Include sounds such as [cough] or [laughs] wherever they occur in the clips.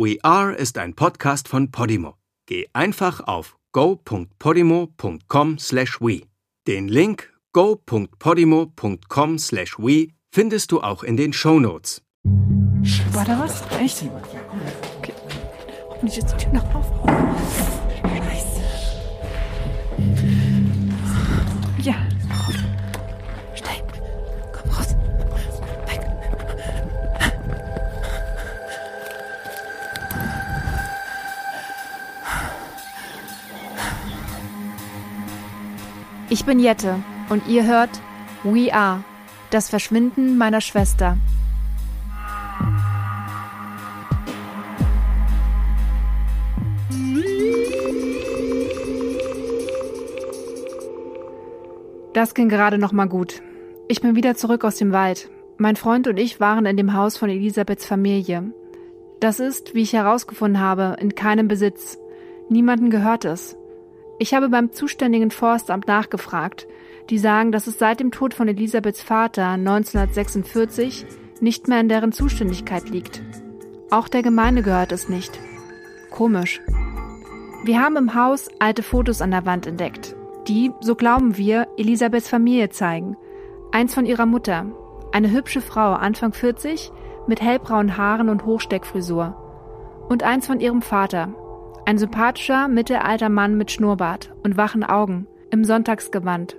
We Are ist ein Podcast von Podimo. Geh einfach auf go.podimo.com/we. Den Link go.podimo.com/we findest du auch in den Show Notes. War da was? Echt? Okay. Hoffentlich ist die Tür noch auf. Ich bin Jette und ihr hört We Are, das Verschwinden meiner Schwester. Das ging gerade noch mal gut. Ich bin wieder zurück aus dem Wald. Mein Freund und ich waren in dem Haus von Elisabeths Familie. Das ist, wie ich herausgefunden habe, in keinem Besitz. Niemanden gehört es. Ich habe beim zuständigen Forstamt nachgefragt. Die sagen, dass es seit dem Tod von Elisabeths Vater 1946 nicht mehr in deren Zuständigkeit liegt. Auch der Gemeinde gehört es nicht. Komisch. Wir haben im Haus alte Fotos an der Wand entdeckt, die, so glauben wir, Elisabeths Familie zeigen. Eins von ihrer Mutter, eine hübsche Frau, Anfang 40, mit hellbraunen Haaren und Hochsteckfrisur. Und eins von ihrem Vater, ein sympathischer, mittelalter Mann mit Schnurrbart und wachen Augen, im Sonntagsgewand.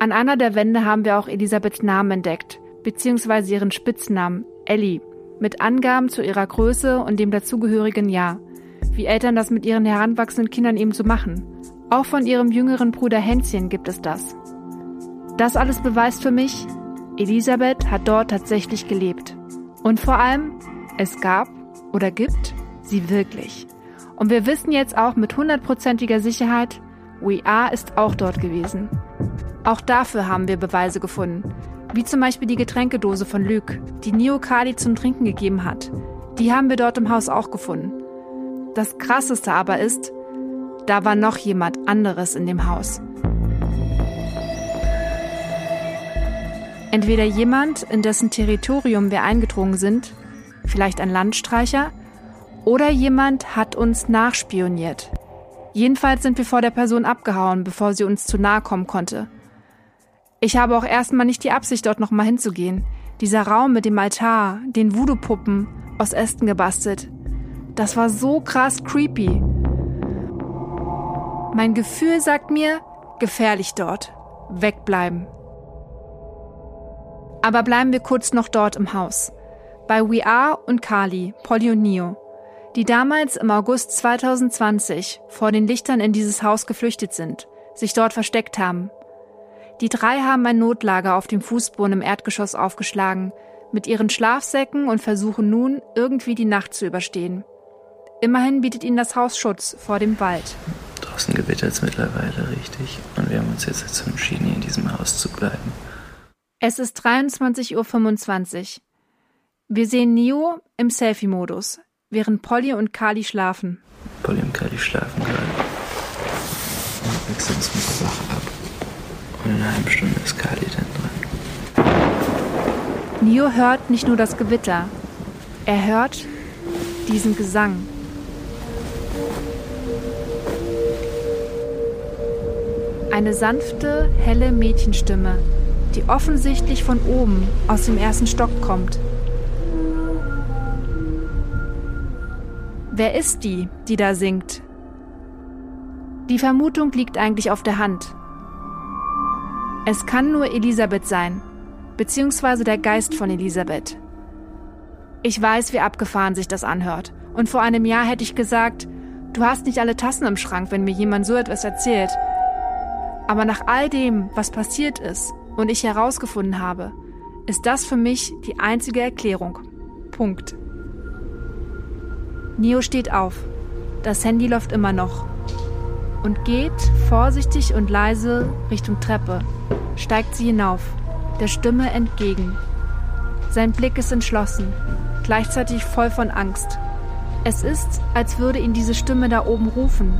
An einer der Wände haben wir auch Elisabeths Namen entdeckt, beziehungsweise ihren Spitznamen, Ellie, mit Angaben zu ihrer Größe und dem dazugehörigen Jahr, wie Eltern das mit ihren heranwachsenden Kindern eben so machen. Auch von ihrem jüngeren Bruder Hänschen gibt es das. Das alles beweist für mich, Elisabeth hat dort tatsächlich gelebt. Und vor allem, es gab oder gibt sie wirklich. Und wir wissen jetzt auch mit hundertprozentiger Sicherheit, Are ist auch dort gewesen. Auch dafür haben wir Beweise gefunden, wie zum Beispiel die Getränkedose von Luc, die Neo Kali zum Trinken gegeben hat. Die haben wir dort im Haus auch gefunden. Das Krasseste aber ist, da war noch jemand anderes in dem Haus. Entweder jemand, in dessen Territorium wir eingedrungen sind, vielleicht ein Landstreicher, oder jemand hat uns nachspioniert. Jedenfalls sind wir vor der Person abgehauen, bevor sie uns zu nahe kommen konnte. Ich habe auch erstmal nicht die Absicht, dort nochmal hinzugehen. Dieser Raum mit dem Altar, den Voodoo-Puppen, aus Ästen gebastelt. Das war so krass creepy. Mein Gefühl sagt mir, gefährlich dort. Wegbleiben. Aber bleiben wir kurz noch dort im Haus. Bei We Are und Kali, Polly und Neo, die damals im August 2020 vor den Lichtern in dieses Haus geflüchtet sind, sich dort versteckt haben. Die drei haben ein Notlager auf dem Fußboden im Erdgeschoss aufgeschlagen, mit ihren Schlafsäcken und versuchen nun, irgendwie die Nacht zu überstehen. Immerhin bietet ihnen das Haus Schutz vor dem Wald. Draußen gewittert es mittlerweile richtig und wir haben uns jetzt dazu entschieden, hier in diesem Haus zu bleiben. Es ist 23.25 Uhr. Wir sehen Neo im Selfie-Modus, während Polly und Kali schlafen. Polly und Kali schlafen gerade. Wir wechseln uns mit der Wache ab. Und in einer halben Stunde ist Kali dann dran. Neo hört nicht nur das Gewitter, er hört diesen Gesang. Eine sanfte, helle Mädchenstimme, die offensichtlich von oben aus dem ersten Stock kommt. Wer ist die, die da singt? Die Vermutung liegt eigentlich auf der Hand. Es kann nur Elisabeth sein, beziehungsweise der Geist von Elisabeth. Ich weiß, wie abgefahren sich das anhört. Und vor einem Jahr hätte ich gesagt, du hast nicht alle Tassen im Schrank, wenn mir jemand so etwas erzählt. Aber nach all dem, was passiert ist und ich herausgefunden habe, ist das für mich die einzige Erklärung. Punkt. Neo steht auf. Das Handy läuft immer noch. Und geht vorsichtig und leise Richtung Treppe. Steigt sie hinauf, der Stimme entgegen. Sein Blick ist entschlossen, gleichzeitig voll von Angst. Es ist, als würde ihn diese Stimme da oben rufen,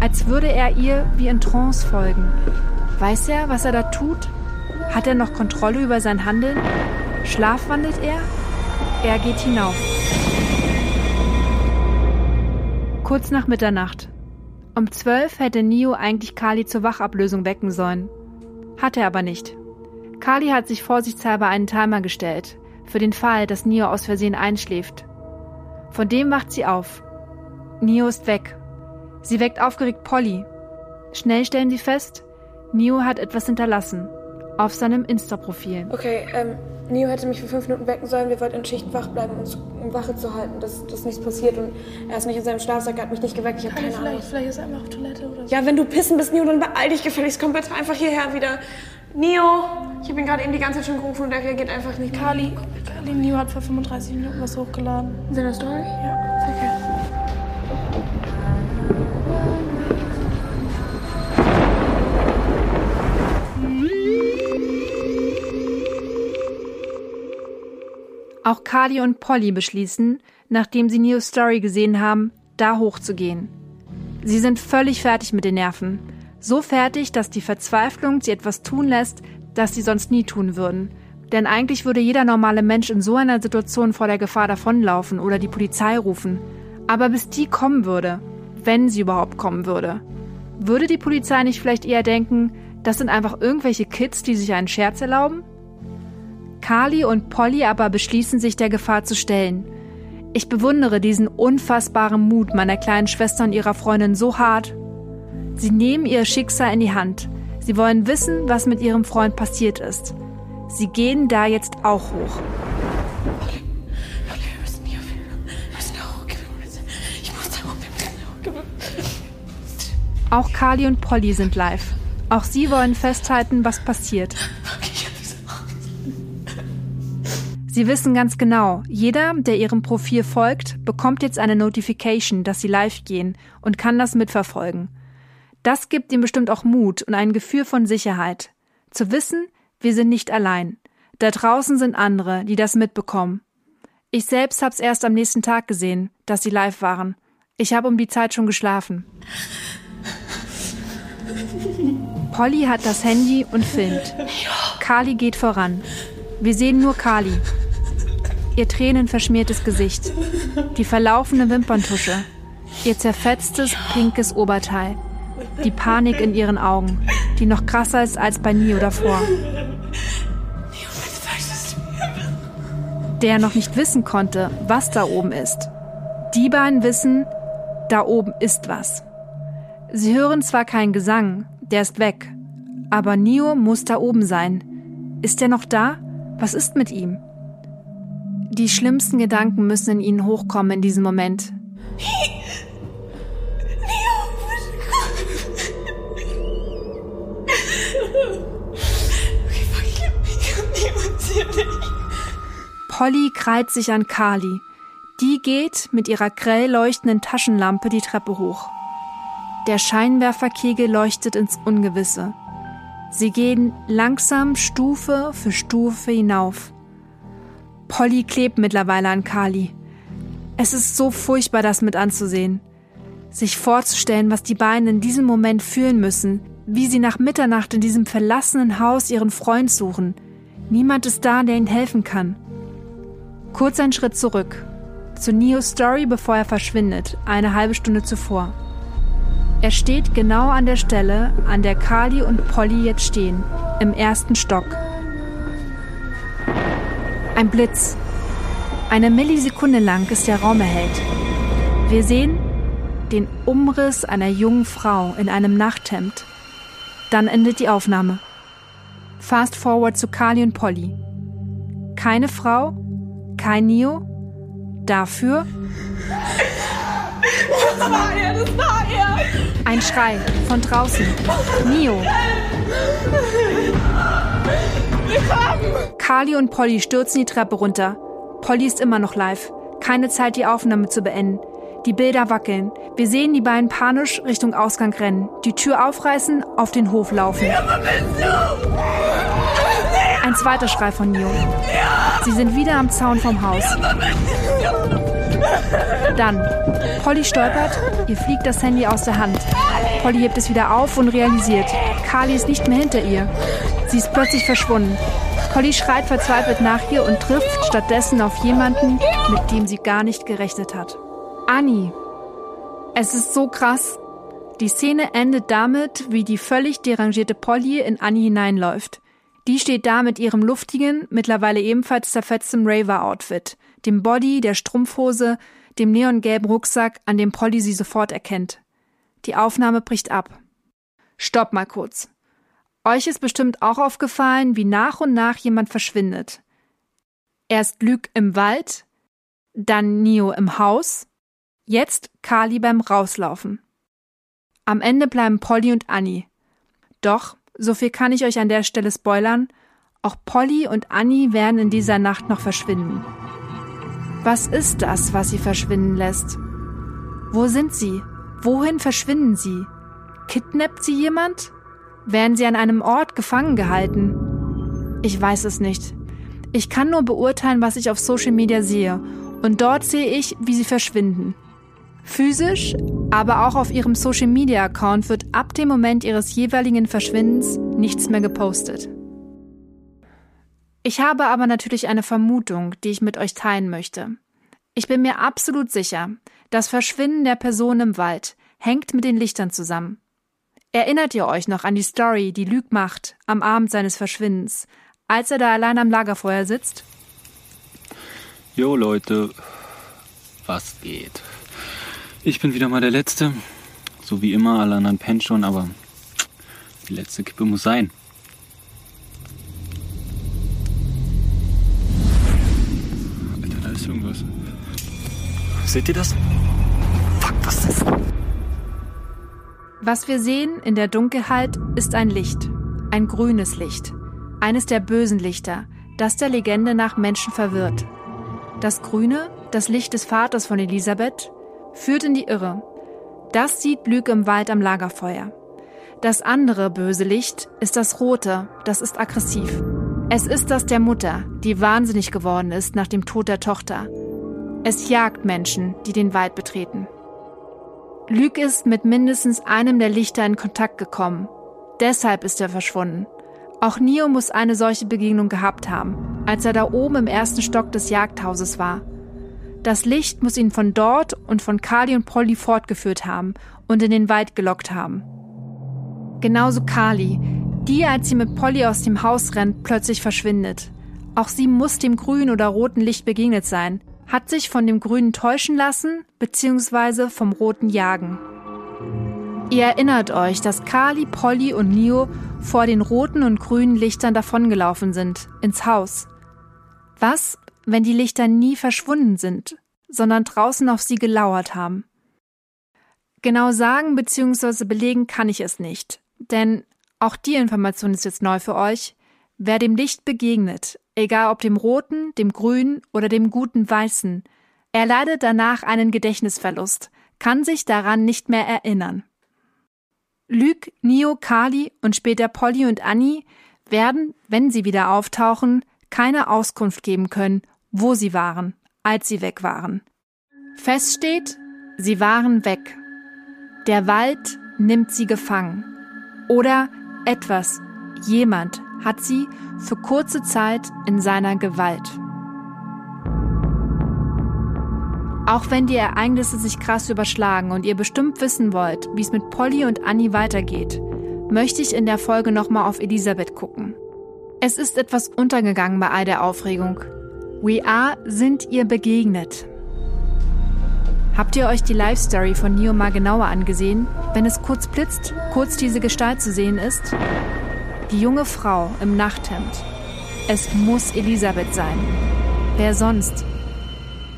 als würde er ihr wie in Trance folgen. Weiß er, was er da tut? Hat er noch Kontrolle über sein Handeln? Schlafwandelt er? Er geht hinauf. Kurz nach Mitternacht. Um zwölf hätte Neo eigentlich Kali zur Wachablösung wecken sollen. Hat er aber nicht. Kali hat sich vorsichtshalber einen Timer gestellt, für den Fall, dass Neo aus Versehen einschläft. Von dem wacht sie auf. Neo ist weg. Sie weckt aufgeregt Polly. Schnell stellen sie fest, Neo hat etwas hinterlassen. Auf seinem Insta-Profil. Okay, ähm, Neo hätte mich für fünf Minuten wecken sollen. Wir wollten in Schicht wach bleiben, um Wache zu halten, dass, dass nichts passiert. Und er ist nicht in seinem Schlafsack, er hat mich nicht geweckt. Ich habe keine vielleicht, Ahnung. vielleicht ist er einfach auf Toilette oder so. Ja, wenn du pissen bist, Neo, dann beeil dich gefälligst. Komm bitte einfach hierher wieder. Neo! Ich habe ihn gerade eben die ganze Zeit schon gerufen und er reagiert einfach nicht. Kali, Kali Neo hat vor 35 Minuten was hochgeladen. In seiner Story? Ja. Auch Carly und Polly beschließen, nachdem sie Neos Story gesehen haben, da hochzugehen. Sie sind völlig fertig mit den Nerven. So fertig, dass die Verzweiflung sie etwas tun lässt, das sie sonst nie tun würden. Denn eigentlich würde jeder normale Mensch in so einer Situation vor der Gefahr davonlaufen oder die Polizei rufen. Aber bis die kommen würde, wenn sie überhaupt kommen würde, würde die Polizei nicht vielleicht eher denken, das sind einfach irgendwelche Kids, die sich einen Scherz erlauben? Carly und Polly aber beschließen sich der Gefahr zu stellen. Ich bewundere diesen unfassbaren Mut meiner kleinen Schwester und ihrer Freundin so hart. Sie nehmen ihr Schicksal in die Hand. Sie wollen wissen, was mit ihrem Freund passiert ist. Sie gehen da jetzt auch hoch. Auch Carly und Polly sind live. Auch sie wollen festhalten, was passiert. Sie wissen ganz genau, jeder, der ihrem Profil folgt, bekommt jetzt eine Notification, dass sie live gehen und kann das mitverfolgen. Das gibt ihm bestimmt auch Mut und ein Gefühl von Sicherheit. Zu wissen, wir sind nicht allein. Da draußen sind andere, die das mitbekommen. Ich selbst hab's erst am nächsten Tag gesehen, dass sie live waren. Ich habe um die Zeit schon geschlafen. Polly hat das Handy und filmt. Kali geht voran. Wir sehen nur Kali. Ihr tränenverschmiertes Gesicht. Die verlaufene Wimperntusche. Ihr zerfetztes, pinkes Oberteil. Die Panik in ihren Augen, die noch krasser ist als bei Nio davor. Der noch nicht wissen konnte, was da oben ist. Die beiden wissen, da oben ist was. Sie hören zwar keinen Gesang, der ist weg, aber Nio muss da oben sein. Ist er noch da? Was ist mit ihm? Die schlimmsten Gedanken müssen in ihnen hochkommen in diesem Moment. Polly krallt sich an Kali. Die geht mit ihrer grell leuchtenden Taschenlampe die Treppe hoch. Der Scheinwerferkegel leuchtet ins Ungewisse. Sie gehen langsam Stufe für Stufe hinauf. Polly klebt mittlerweile an Kali. Es ist so furchtbar, das mit anzusehen. Sich vorzustellen, was die beiden in diesem Moment fühlen müssen, wie sie nach Mitternacht in diesem verlassenen Haus ihren Freund suchen. Niemand ist da, der ihnen helfen kann. Kurz einen Schritt zurück. Zu Neos Story, bevor er verschwindet, eine halbe Stunde zuvor. Er steht genau an der Stelle, an der Kali und Polly jetzt stehen, im ersten Stock. Ein Blitz. Eine Millisekunde lang ist der Raum erhellt. Wir sehen den Umriss einer jungen Frau in einem Nachthemd. Dann endet die Aufnahme. Fast forward zu Kali und Polly. Keine Frau, kein Neo. Dafür Das war er, das war er! ein Schrei von draußen. Neo. Kali und Polly stürzen die Treppe runter. Polly ist immer noch live. Keine Zeit, die Aufnahme zu beenden. Die Bilder wackeln. Wir sehen die beiden panisch Richtung Ausgang rennen, die Tür aufreißen, auf den Hof laufen. Ein zweiter Schrei von Neo. Sie sind wieder am Zaun vom Haus. Dann, Polly stolpert, ihr fliegt das Handy aus der Hand. Polly hebt es wieder auf und realisiert, Kali ist nicht mehr hinter ihr. Sie ist plötzlich verschwunden. Polly schreit verzweifelt nach ihr und trifft stattdessen auf jemanden, mit dem sie gar nicht gerechnet hat. Annie. Es ist so krass. Die Szene endet damit, wie die völlig derangierte Polly in Annie hineinläuft. Die steht da mit ihrem luftigen, mittlerweile ebenfalls zerfetztem Raver-Outfit, dem Body, der Strumpfhose, dem neongelben Rucksack, an dem Polly sie sofort erkennt. Die Aufnahme bricht ab. Stopp mal kurz. Euch ist bestimmt auch aufgefallen, wie nach und nach jemand verschwindet. Erst Luke im Wald, dann Neo im Haus, jetzt Kali beim Rauslaufen. Am Ende bleiben Polly und Annie. Doch so viel kann ich euch an der Stelle spoilern. Auch Polly und Annie werden in dieser Nacht noch verschwinden. Was ist das, was sie verschwinden lässt? Wo sind sie? Wohin verschwinden sie? Kidnappt sie jemand? Werden sie an einem Ort gefangen gehalten? Ich weiß es nicht. Ich kann nur beurteilen, was ich auf Social Media sehe. Und dort sehe ich, wie sie verschwinden. Physisch, aber auch auf ihrem Social Media Account wird ab dem Moment ihres jeweiligen Verschwindens nichts mehr gepostet. Ich habe aber natürlich eine Vermutung, die ich mit euch teilen möchte. Ich bin mir absolut sicher, das Verschwinden der Person im Wald hängt mit den Lichtern zusammen. Erinnert ihr euch noch an die Story, die Lüg macht am Abend seines Verschwindens, als er da allein am Lagerfeuer sitzt? Jo Leute, was geht? Ich bin wieder mal der Letzte. So wie immer, alle anderen pennen schon, aber die letzte Kippe muss sein. Alter, da ist irgendwas. Seht ihr das? Fuck, was ist das? Was wir sehen in der Dunkelheit ist ein Licht. Ein grünes Licht. Eines der bösen Lichter, das der Legende nach Menschen verwirrt. Das Grüne, das Licht des Vaters von Elisabeth, führt in die Irre. Das sieht Lüge im Wald am Lagerfeuer. Das andere böse Licht ist das rote, das ist aggressiv. Es ist das der Mutter, die wahnsinnig geworden ist nach dem Tod der Tochter. Es jagt Menschen, die den Wald betreten. Lüg ist mit mindestens einem der Lichter in Kontakt gekommen. Deshalb ist er verschwunden. Auch Nio muss eine solche Begegnung gehabt haben, als er da oben im ersten Stock des Jagdhauses war. Das Licht muss ihn von dort und von Kali und Polly fortgeführt haben und in den Wald gelockt haben. Genauso Kali, die, als sie mit Polly aus dem Haus rennt, plötzlich verschwindet. Auch sie muss dem grünen oder roten Licht begegnet sein, hat sich von dem grünen täuschen lassen, beziehungsweise vom roten jagen. Ihr erinnert euch, dass Kali, Polly und Nio vor den roten und grünen Lichtern davongelaufen sind, ins Haus. Was, wenn die Lichter nie verschwunden sind, sondern draußen auf sie gelauert haben. Genau sagen bzw. belegen kann ich es nicht, denn auch die Information ist jetzt neu für euch. Wer dem Licht begegnet, egal ob dem roten, dem grünen oder dem guten weißen, er leidet danach einen Gedächtnisverlust, kann sich daran nicht mehr erinnern. Lüg, Nio, Kali und später Polly und Annie werden, wenn sie wieder auftauchen, keine Auskunft geben können wo sie waren, als sie weg waren. Fest steht, sie waren weg. Der Wald nimmt sie gefangen. Oder etwas, jemand hat sie für kurze Zeit in seiner Gewalt. Auch wenn die Ereignisse sich krass überschlagen und ihr bestimmt wissen wollt, wie es mit Polly und Annie weitergeht, möchte ich in der Folge nochmal auf Elisabeth gucken. Es ist etwas untergegangen bei all der Aufregung. We Are sind ihr begegnet. Habt ihr euch die Live-Story von Neo mal genauer angesehen? Wenn es kurz blitzt, kurz diese Gestalt zu sehen ist? Die junge Frau im Nachthemd. Es muss Elisabeth sein. Wer sonst?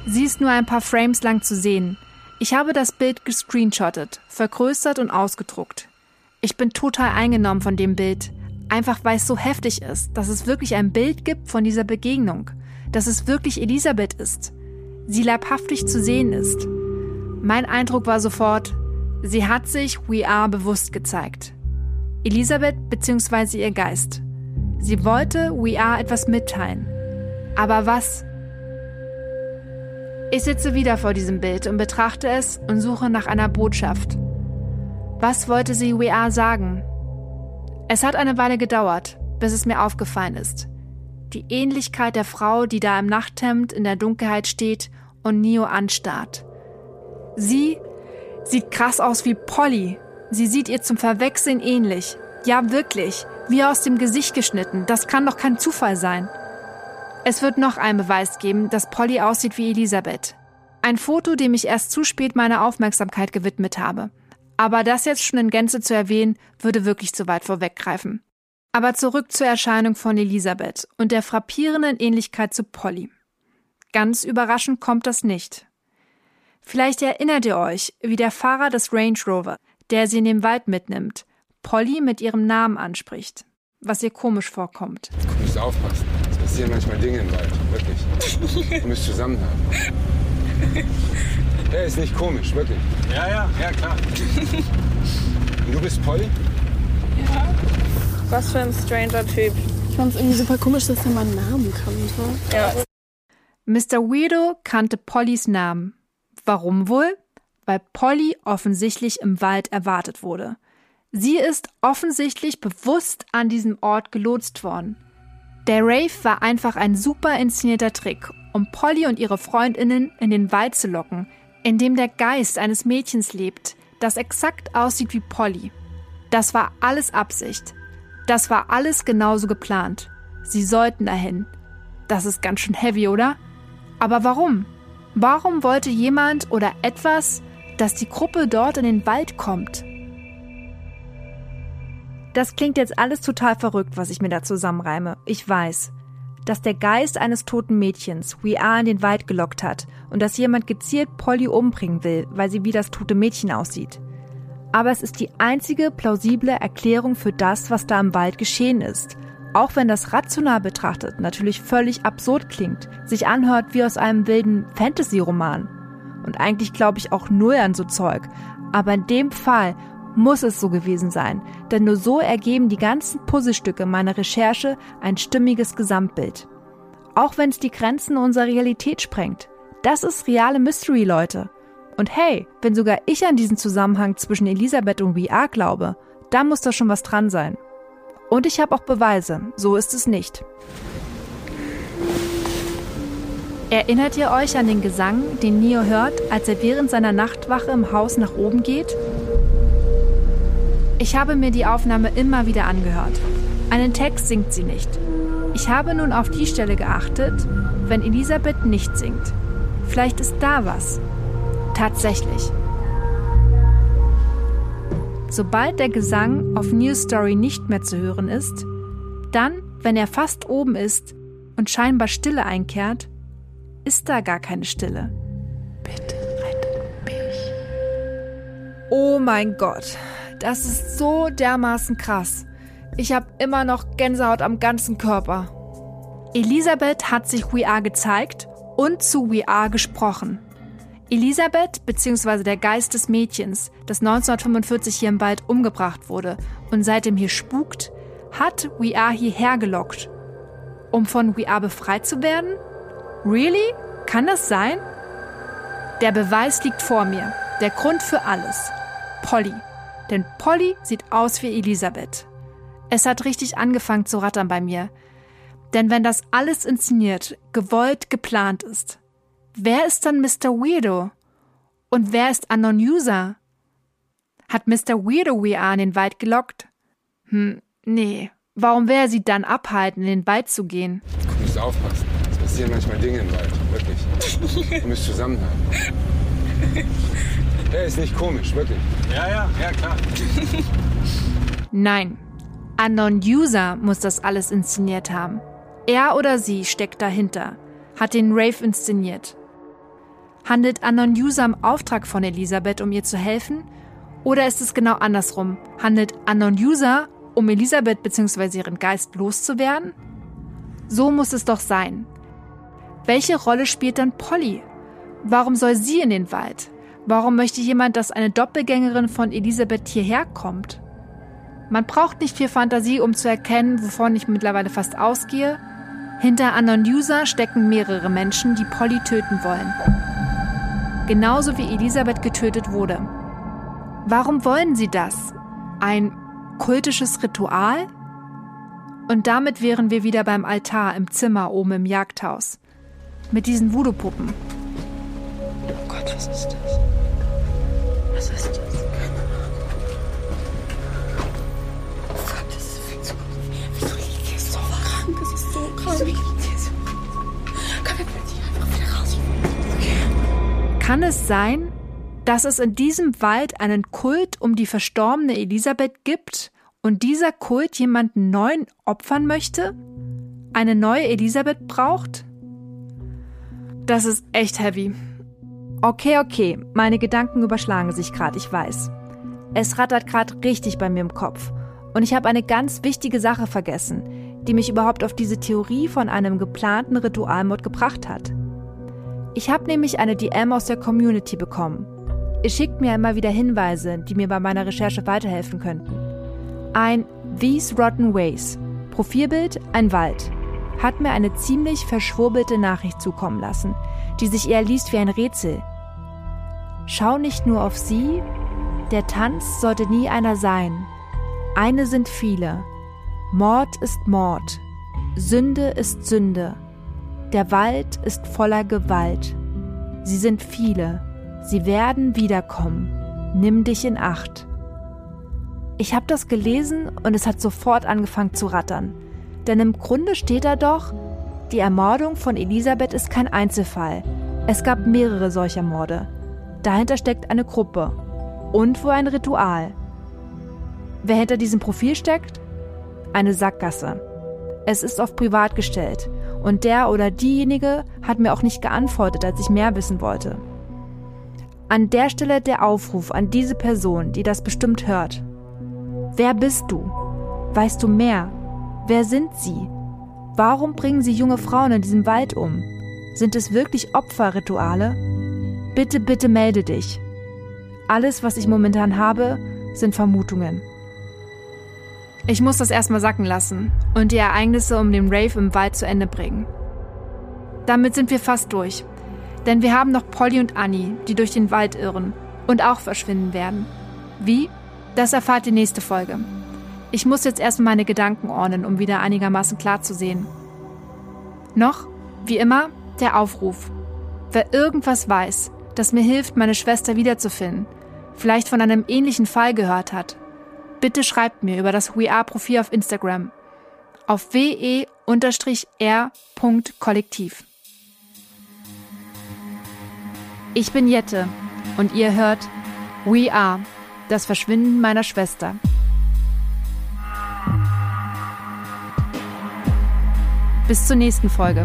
Sie ist nur ein paar Frames lang zu sehen. Ich habe das Bild gescreenshottet, vergrößert und ausgedruckt. Ich bin total eingenommen von dem Bild, einfach weil es so heftig ist, dass es wirklich ein Bild gibt von dieser Begegnung dass es wirklich Elisabeth ist, sie leibhaftig zu sehen ist. Mein Eindruck war sofort, sie hat sich We Are bewusst gezeigt. Elisabeth bzw. ihr Geist. Sie wollte We Are etwas mitteilen. Aber was? Ich sitze wieder vor diesem Bild und betrachte es und suche nach einer Botschaft. Was wollte sie We Are sagen? Es hat eine Weile gedauert, bis es mir aufgefallen ist die Ähnlichkeit der Frau, die da im Nachthemd in der Dunkelheit steht und Nio anstarrt. Sie, Sieht krass aus wie Polly. Sie sieht ihr zum Verwechseln ähnlich. Ja, wirklich. Wie aus dem Gesicht geschnitten. Das kann doch kein Zufall sein. Es wird noch einen Beweis geben, dass Polly aussieht wie Elisabeth. Ein Foto, dem ich erst zu spät meine Aufmerksamkeit gewidmet habe. Aber das jetzt schon in Gänze zu erwähnen, würde wirklich zu weit vorweggreifen. Aber zurück zur Erscheinung von Elisabeth und der frappierenden Ähnlichkeit zu Polly. Ganz überraschend kommt das nicht. Vielleicht erinnert ihr euch, wie der Fahrer des Range Rover, der sie in den Wald mitnimmt, Polly mit ihrem Namen anspricht, was ihr komisch vorkommt. Du musst aufpassen. Es passieren manchmal Dinge im Wald, wirklich. [laughs] Du müsst zusammenhalten. Er ist nicht komisch, wirklich. Ja, ja, ja, klar. Und du bist Polly? Was für ein stranger Typ. Ich fand es irgendwie super komisch, dass er meinen Namen kannte. Ja. Mr. Weirdo kannte Pollys Namen. Warum wohl? Weil Polly offensichtlich im Wald erwartet wurde. Sie ist offensichtlich bewusst an diesem Ort gelotst worden. Der Rave war einfach ein super inszenierter Trick, um Polly und ihre Freundinnen in den Wald zu locken, in dem der Geist eines Mädchens lebt, das exakt aussieht wie Polly. Das war alles Absicht. Das war alles genauso geplant. Sie sollten dahin. Das ist ganz schön heavy, oder? Aber warum? Warum wollte jemand oder etwas, dass die Gruppe dort in den Wald kommt? Das klingt jetzt alles total verrückt, was ich mir da zusammenreime. Ich weiß. Dass der Geist eines toten Mädchens We Are in den Wald gelockt hat und dass jemand gezielt Polly umbringen will, weil sie wie das tote Mädchen aussieht. Aber es ist die einzige plausible Erklärung für das, was da im Wald geschehen ist. Auch wenn das rational betrachtet natürlich völlig absurd klingt, sich anhört wie aus einem wilden Fantasy-Roman. Und eigentlich glaube ich auch null an so Zeug. Aber in dem Fall muss es so gewesen sein, denn nur so ergeben die ganzen Puzzlestücke meiner Recherche ein stimmiges Gesamtbild. Auch wenn es die Grenzen unserer Realität sprengt. Das ist reale Mystery, Leute. Und hey, wenn sogar ich an diesen Zusammenhang zwischen Elisabeth und VR glaube, da muss da schon was dran sein. Und ich habe auch Beweise, so ist es nicht. Erinnert ihr euch an den Gesang, den Neo hört, als er während seiner Nachtwache im Haus nach oben geht? Ich habe mir die Aufnahme immer wieder angehört. Einen Text singt sie nicht. Ich habe nun auf die Stelle geachtet, wenn Elisabeth nicht singt. Vielleicht ist da was. Tatsächlich. Sobald der Gesang auf News Story nicht mehr zu hören ist, dann, wenn er fast oben ist und scheinbar Stille einkehrt, ist da gar keine Stille. Bitte rettet mich. Oh mein Gott, das ist so dermaßen krass. Ich habe immer noch Gänsehaut am ganzen Körper. Elisabeth hat sich We Are gezeigt und zu We Are gesprochen. Elisabeth bzw. der Geist des Mädchens, das 1945 hier im Wald umgebracht wurde und seitdem hier spukt, hat We Are hierher gelockt. Um von We Are befreit zu werden? Really? Kann das sein? Der Beweis liegt vor mir. Der Grund für alles. Polly. Denn Polly sieht aus wie Elisabeth. Es hat richtig angefangen zu rattern bei mir. Denn wenn das alles inszeniert, gewollt, geplant ist, Wer ist dann Mr. Weirdo? Und wer ist Unknown User? Hat Mr. Weirdo We Are in den Wald gelockt? Hm, nee. Warum wäre er sie dann abhalten, in den Wald zu gehen? Du musst aufpassen. Es passieren manchmal Dinge im Wald, wirklich. [laughs] Du müsst zusammenhalten. Er ist nicht komisch, wirklich. Ja, ja, ja, klar. Nein. Unknown User muss das alles inszeniert haben. Er oder sie steckt dahinter, hat den Rave inszeniert. Handelt Anon User im Auftrag von Elisabeth, um ihr zu helfen? Oder ist es genau andersrum? Handelt Anon User, um Elisabeth bzw. ihren Geist loszuwerden? So muss es doch sein. Welche Rolle spielt dann Polly? Warum soll sie in den Wald? Warum möchte jemand, dass eine Doppelgängerin von Elisabeth hierher kommt? Man braucht nicht viel Fantasie, um zu erkennen, wovon ich mittlerweile fast ausgehe. Hinter Anon User stecken mehrere Menschen, die Polly töten wollen genauso wie Elisabeth getötet wurde. Warum wollen sie das? Ein kultisches Ritual? Und damit wären wir wieder beim Altar im Zimmer oben im Jagdhaus. Mit diesen Voodoo-Puppen. Oh Gott, was ist das? Was ist das? Oh Gott, das ist viel zu Wieso liegt hier so krank? Es ist so krank. Kann es sein, dass es in diesem Wald einen Kult um die verstorbene Elisabeth gibt und dieser Kult jemanden neuen opfern möchte? Eine neue Elisabeth braucht? Das ist echt heavy. Okay, okay, meine Gedanken überschlagen sich gerade, ich weiß. Es rattert gerade richtig bei mir im Kopf. Und ich habe eine ganz wichtige Sache vergessen, die mich überhaupt auf diese Theorie von einem geplanten Ritualmord gebracht hat. Ich habe nämlich eine DM aus der Community bekommen. Ihr schickt mir immer wieder Hinweise, die mir bei meiner Recherche weiterhelfen könnten. Ein These Rotten Ways, Profilbild ein Wald, hat mir eine ziemlich verschwurbelte Nachricht zukommen lassen, die sich eher liest wie ein Rätsel. Schau nicht nur auf sie, der Tanz sollte nie einer sein. Eine sind viele. Mord ist Mord. Sünde ist Sünde. Der Wald ist voller Gewalt. Sie sind viele. Sie werden wiederkommen. Nimm dich in Acht. Ich habe das gelesen und es hat sofort angefangen zu rattern. Denn im Grunde steht da doch, die Ermordung von Elisabeth ist kein Einzelfall. Es gab mehrere solcher Morde. Dahinter steckt eine Gruppe und wohl ein Ritual. Wer hinter diesem Profil steckt? Eine Sackgasse. Es ist auf privat gestellt und der oder diejenige hat mir auch nicht geantwortet, als ich mehr wissen wollte. An der Stelle der Aufruf an diese Person, die das bestimmt hört. Wer bist du? Weißt du mehr? Wer sind sie? Warum bringen sie junge Frauen in diesem Wald um? Sind es wirklich Opferrituale? Bitte, bitte melde dich. Alles, was ich momentan habe, sind Vermutungen. Ich muss das erstmal sacken lassen und die Ereignisse um den Rave im Wald zu Ende bringen. Damit sind wir fast durch. Denn wir haben noch Polly und Annie, die durch den Wald irren und auch verschwinden werden. Wie? Das erfahrt die nächste Folge. Ich muss jetzt erstmal meine Gedanken ordnen, um wieder einigermaßen klar zu sehen. Noch, wie immer, der Aufruf. Wer irgendwas weiß, das mir hilft, meine Schwester wiederzufinden, vielleicht von einem ähnlichen Fall gehört hat, bitte schreibt mir über das WeAre-Profil auf Instagram auf we-r.kollektiv. Ich bin Jette und ihr hört We Are, das Verschwinden meiner Schwester. Bis zur nächsten Folge.